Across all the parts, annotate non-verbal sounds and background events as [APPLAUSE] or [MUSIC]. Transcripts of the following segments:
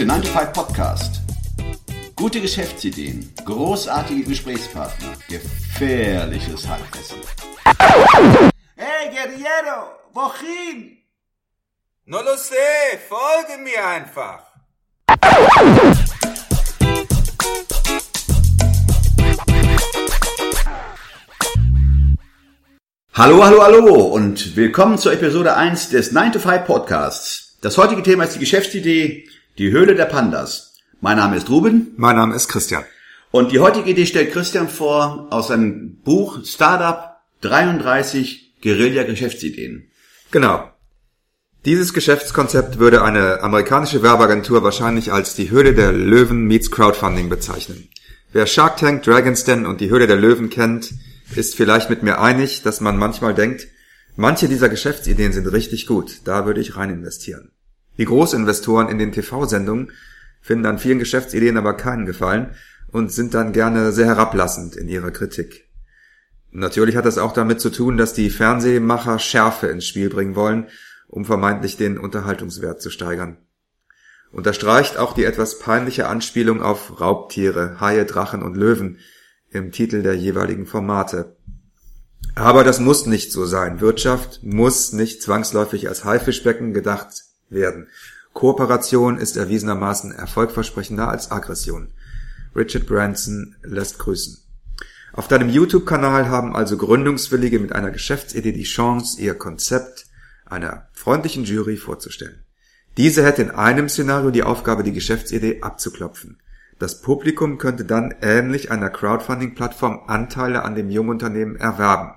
den 9 to 5 Podcast. Gute Geschäftsideen, großartige Gesprächspartner, gefährliches Halbwissen. Hey, Guerriero, wohin? No lo sé, folge mir einfach. Hallo, hallo, hallo und willkommen zur Episode 1 des 9 to 5 Podcasts. Das heutige Thema ist die Geschäftsidee, die Höhle der Pandas. Mein Name ist Ruben Mein Name ist Christian. und die heutige Idee stellt Christian vor aus seinem Buch Startup 33 Guerilla Geschäftsideen. Genau. Dieses Geschäftskonzept würde eine amerikanische Werbeagentur wahrscheinlich als die Höhle der Löwen meets Crowdfunding bezeichnen. Wer Shark Tank, Dragon's Den und die Höhle der Löwen kennt, ist vielleicht mit mir einig, dass man manchmal denkt, manche dieser Geschäftsideen sind richtig gut, da würde ich rein investieren. Die Großinvestoren in den TV-Sendungen finden an vielen Geschäftsideen aber keinen Gefallen und sind dann gerne sehr herablassend in ihrer Kritik. Natürlich hat das auch damit zu tun, dass die Fernsehmacher Schärfe ins Spiel bringen wollen, um vermeintlich den Unterhaltungswert zu steigern. Unterstreicht auch die etwas peinliche Anspielung auf Raubtiere, Haie, Drachen und Löwen im Titel der jeweiligen Formate. Aber das muss nicht so sein. Wirtschaft muss nicht zwangsläufig als Haifischbecken gedacht werden. Kooperation ist erwiesenermaßen erfolgversprechender als Aggression. Richard Branson lässt grüßen. Auf deinem YouTube-Kanal haben also Gründungswillige mit einer Geschäftsidee die Chance, ihr Konzept einer freundlichen Jury vorzustellen. Diese hätte in einem Szenario die Aufgabe, die Geschäftsidee abzuklopfen. Das Publikum könnte dann ähnlich einer Crowdfunding-Plattform Anteile an dem Jungunternehmen erwerben.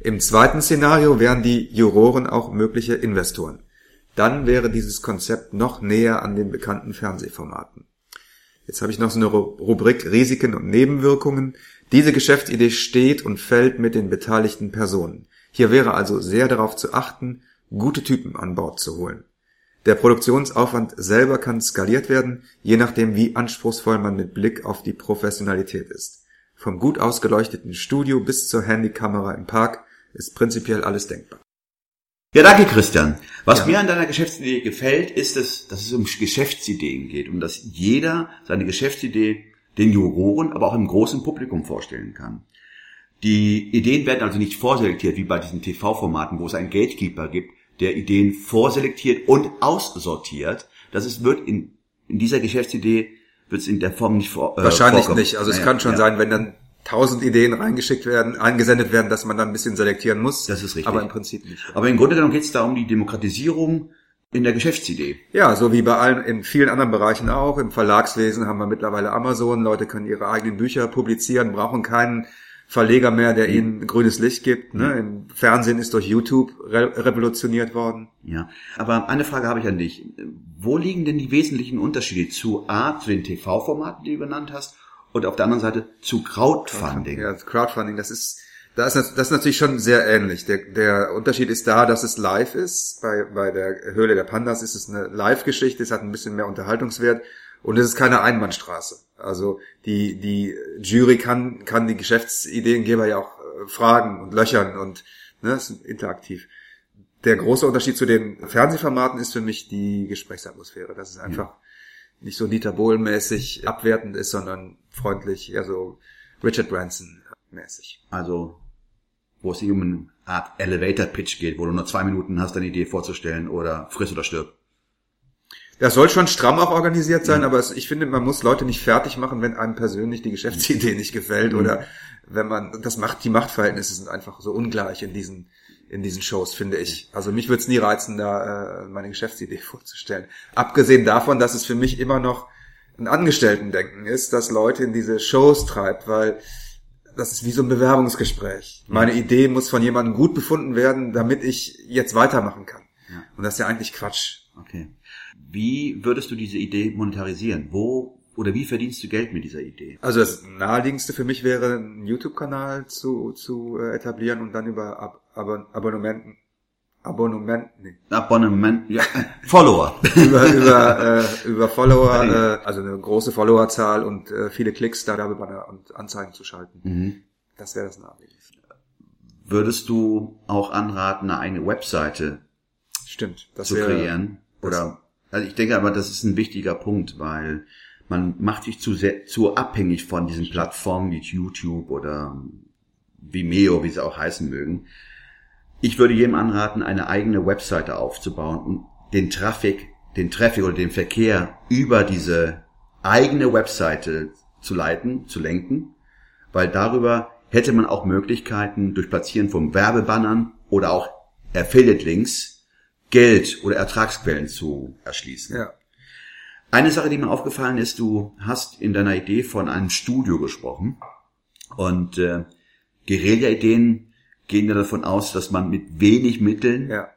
Im zweiten Szenario wären die Juroren auch mögliche Investoren. Dann wäre dieses Konzept noch näher an den bekannten Fernsehformaten. Jetzt habe ich noch so eine Ru- Rubrik Risiken und Nebenwirkungen. Diese Geschäftsidee steht und fällt mit den beteiligten Personen. Hier wäre also sehr darauf zu achten, gute Typen an Bord zu holen. Der Produktionsaufwand selber kann skaliert werden, je nachdem wie anspruchsvoll man mit Blick auf die Professionalität ist. Vom gut ausgeleuchteten Studio bis zur Handykamera im Park ist prinzipiell alles denkbar. Ja, danke Christian. Was Ja. mir an deiner Geschäftsidee gefällt, ist, es, dass es um Geschäftsideen geht, um dass jeder seine Geschäftsidee den Juroren, aber auch im großen Publikum vorstellen kann. Die Ideen werden also nicht vorselektiert, wie bei diesen TV-Formaten, wo es einen Gatekeeper gibt, der Ideen vorselektiert und aussortiert. Das ist, wird in, in dieser Geschäftsidee wird es in der Form nicht vor, äh, Wahrscheinlich vorkommen. nicht. Also es Naja, kann schon ja. sein, wenn dann tausend Ideen reingeschickt werden, eingesendet werden, dass man dann ein bisschen selektieren muss. Das ist richtig. Aber im Prinzip nicht. Aber im Grunde genommen geht es da um die Demokratisierung in der Geschäftsidee. Ja, so wie bei allen, in vielen anderen Bereichen auch. Im Verlagswesen haben wir mittlerweile Amazon. Leute können ihre eigenen Bücher publizieren, brauchen keinen Verleger mehr, der ihnen grünes Licht gibt. Ne? Im Fernsehen ist durch YouTube re revolutioniert worden. Ja, aber eine Frage habe ich an dich. Wo liegen denn die wesentlichen Unterschiede zu A, zu den TV-Formaten, die du genannt hast, und auf der anderen Seite zu Crowdfunding? Ja, Crowdfunding, das ist, das ist, das ist natürlich schon sehr ähnlich. Der, der Unterschied ist da, dass es live ist. Bei, bei der Höhle der Pandas ist es eine Live-Geschichte, es hat ein bisschen mehr Unterhaltungswert und es ist keine Einbahnstraße. Also die, die Jury kann, kann die Geschäftsideengeber ja auch äh, fragen und löchern und ne, ist interaktiv. Der große Unterschied zu den Fernsehformaten ist für mich die Gesprächsatmosphäre. Das ist einfach nicht so Dieter Bohlen-mäßig abwertend ist, sondern freundlich, eher so Richard Branson-mäßig. Also, wo es um eine Art Elevator-Pitch geht, wo du nur zwei Minuten hast, deine Idee vorzustellen oder friss oder stirb. Das soll schon stramm auch organisiert sein, aber es, ich finde, man muss Leute nicht fertig machen, wenn einem persönlich die Geschäftsidee nicht gefällt oder wenn man, das macht, die Machtverhältnisse sind einfach so ungleich in diesen, in diesen Shows, finde ich. Also mich würde es nie reizen, da äh, meine Geschäftsidee [LAUGHS] vorzustellen. Abgesehen davon, dass es für mich immer noch ein Angestellten-Denken ist, dass Leute in diese Shows treibt, weil das ist wie so ein Bewerbungsgespräch. Meine Idee muss von jemandem gut befunden werden, damit ich jetzt weitermachen kann. Ja. Und das ist ja eigentlich Quatsch. Okay. Wie würdest du diese Idee monetarisieren? Wo oder wie verdienst du Geld mit dieser Idee? Also das naheliegendste für mich wäre, einen YouTube-Kanal zu, zu äh, etablieren und dann über Ab Abon Abonnementen, Abonnement, nee, Abonnement, ja, [LAUGHS] Follower. über, über, [LAUGHS] äh, über Follower, äh, also eine große Followerzahl und äh, viele Klicks da Werbebanner und Anzeigen zu schalten. Mhm. Das wäre das naheliegendste. Würdest du auch anraten, eine eigene Webseite Stimmt. Das zu wäre, kreieren? Oder Also ich denke aber, das ist ein wichtiger Punkt, weil man macht sich zu sehr, zu abhängig von diesen Plattformen wie YouTube oder Vimeo, wie sie auch heißen mögen. Ich würde jedem anraten, eine eigene Webseite aufzubauen und den Traffic, den Traffic oder den Verkehr über diese eigene Webseite zu leiten, zu lenken, weil darüber hätte man auch Möglichkeiten durch Platzieren von Werbebannern oder auch Affiliate-Links Geld oder Ertragsquellen zu erschließen. Ja. Eine Sache, die mir aufgefallen ist, du hast in deiner Idee von einem Studio gesprochen und äh, Guerilla-Ideen gehen ja davon aus, dass man mit wenig Mitteln Ja.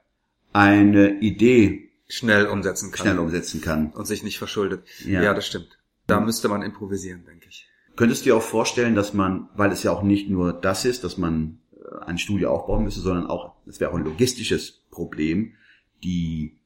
eine Idee Schnell umsetzen kann. schnell umsetzen kann. Und sich nicht verschuldet. Ja. Ja, das stimmt. Da müsste man improvisieren, denke ich. Könntest du dir auch vorstellen, dass man, weil es ja auch nicht nur das ist, dass man äh, ein Studio aufbauen müsste, sondern auch, es wäre auch ein logistisches Problem, die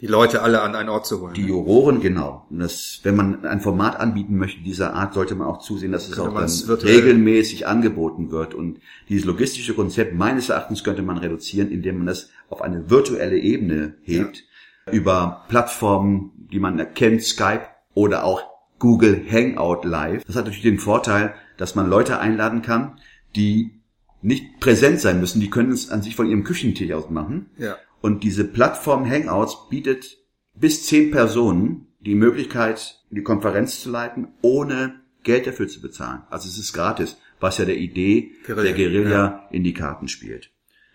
Die Leute alle an einen Ort zu holen. Die ne? Juroren, genau. Und das, wenn man ein Format anbieten möchte dieser Art, sollte man auch zusehen, dass es Könnte auch dann regelmäßig angeboten wird. Und dieses logistische Konzept meines Erachtens könnte man reduzieren, indem man das auf eine virtuelle Ebene hebt, über Plattformen, die man erkennt, Skype oder auch Google Hangout Live. Das hat natürlich den Vorteil, dass man Leute einladen kann, die nicht präsent sein müssen. Die können es an sich von ihrem Küchentisch aus machen. Ja. Und diese Plattform Hangouts bietet bis zehn Personen die Möglichkeit, die Konferenz zu leiten, ohne Geld dafür zu bezahlen. Also es ist gratis, was ja der Idee Guerilla, der Guerilla ja. in die Karten spielt.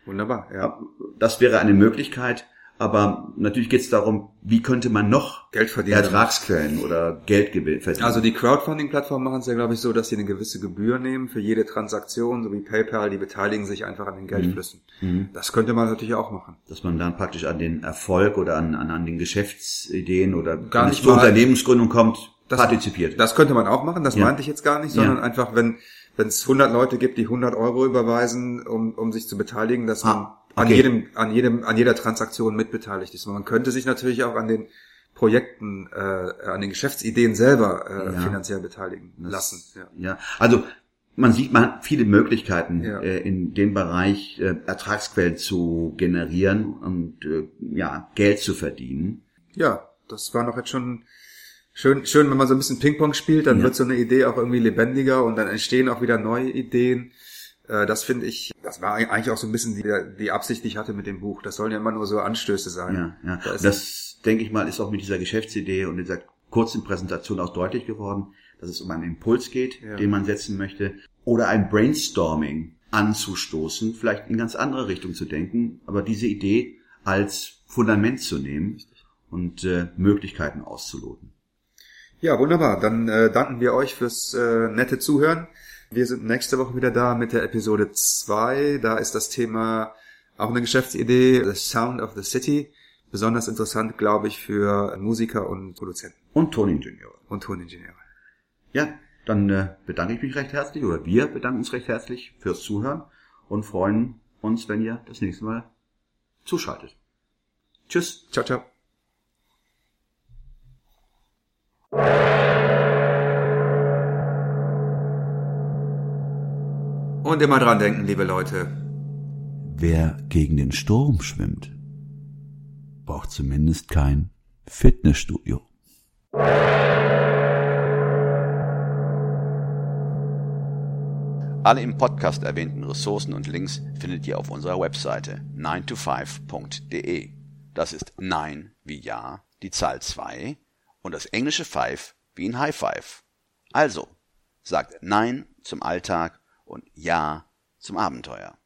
Wunderbar, ja. Das wäre eine Möglichkeit, aber natürlich geht es darum, wie könnte man noch Geld verdienen. Ertragsquellen oder Geld verdienen. Also die Crowdfunding-Plattformen machen es ja, glaube ich, so, dass sie eine gewisse Gebühr nehmen für jede Transaktion, so wie PayPal, die beteiligen sich einfach an den Geldflüssen. Mhm. Das könnte man natürlich auch machen. dass man dann praktisch an den Erfolg oder an, an, an den Geschäftsideen oder Gar nicht zur Unternehmensgründung kommt, Das- partizipiert. Das könnte man auch machen, das Ja. meinte ich jetzt gar nicht, sondern Ja. einfach, wenn wenn es 100 Leute gibt, die 100 Euro überweisen, um, um sich zu beteiligen, dass man Ah, an okay. jedem an jedem an jeder Transaktion mitbeteiligt ist. Und man könnte sich natürlich auch an den Projekten, äh, an den Geschäftsideen selber äh, Ja. finanziell beteiligen lassen. Ja. Ja, also man sieht, man hat viele Möglichkeiten Ja. äh, in dem Bereich äh, Ertragsquellen zu generieren und äh, ja Geld zu verdienen. Ja, das war noch jetzt schon schön, schön, wenn man so ein bisschen Ping-Pong spielt, dann Ja. wird so eine Idee auch irgendwie lebendiger und dann entstehen auch wieder neue Ideen. Äh, Das finde ich, das war eigentlich auch so ein bisschen die, die Absicht, die ich hatte mit dem Buch. Das sollen ja immer nur so Anstöße sein. Ja, ja. Da Das denke ich mal ist auch mit dieser Geschäftsidee und dieser kurzen Präsentation auch deutlich geworden, dass es um einen Impuls geht, Ja. den man setzen möchte, oder ein Brainstorming anzustoßen, vielleicht in ganz andere Richtung zu denken, aber diese Idee als Fundament zu nehmen und äh, Möglichkeiten auszuloten. Ja, wunderbar. Dann äh, danken wir euch fürs äh, nette Zuhören. Wir sind nächste Woche wieder da mit der Episode 2. Da ist das Thema auch eine Geschäftsidee, The Sound of the City. Besonders interessant, glaube ich, für Musiker und Produzenten Und Toningenieure. und Toningenieure. Ja, dann äh, bedanke ich mich recht herzlich oder wir bedanken uns recht herzlich fürs Zuhören und freuen uns, wenn ihr das nächste Mal zuschaltet. Tschüss. Ciao, ciao. Und immer dran denken, liebe Leute. Wer gegen den Sturm schwimmt, braucht zumindest kein Fitnessstudio. Alle im Podcast erwähnten Ressourcen und Links findet ihr auf unserer Webseite 9to5.de. Das ist 9 wie Ja, die Zahl 2 und das englische 5 wie ein High Five. Also, sagt Nein zum Alltag und Ja zum Abenteuer.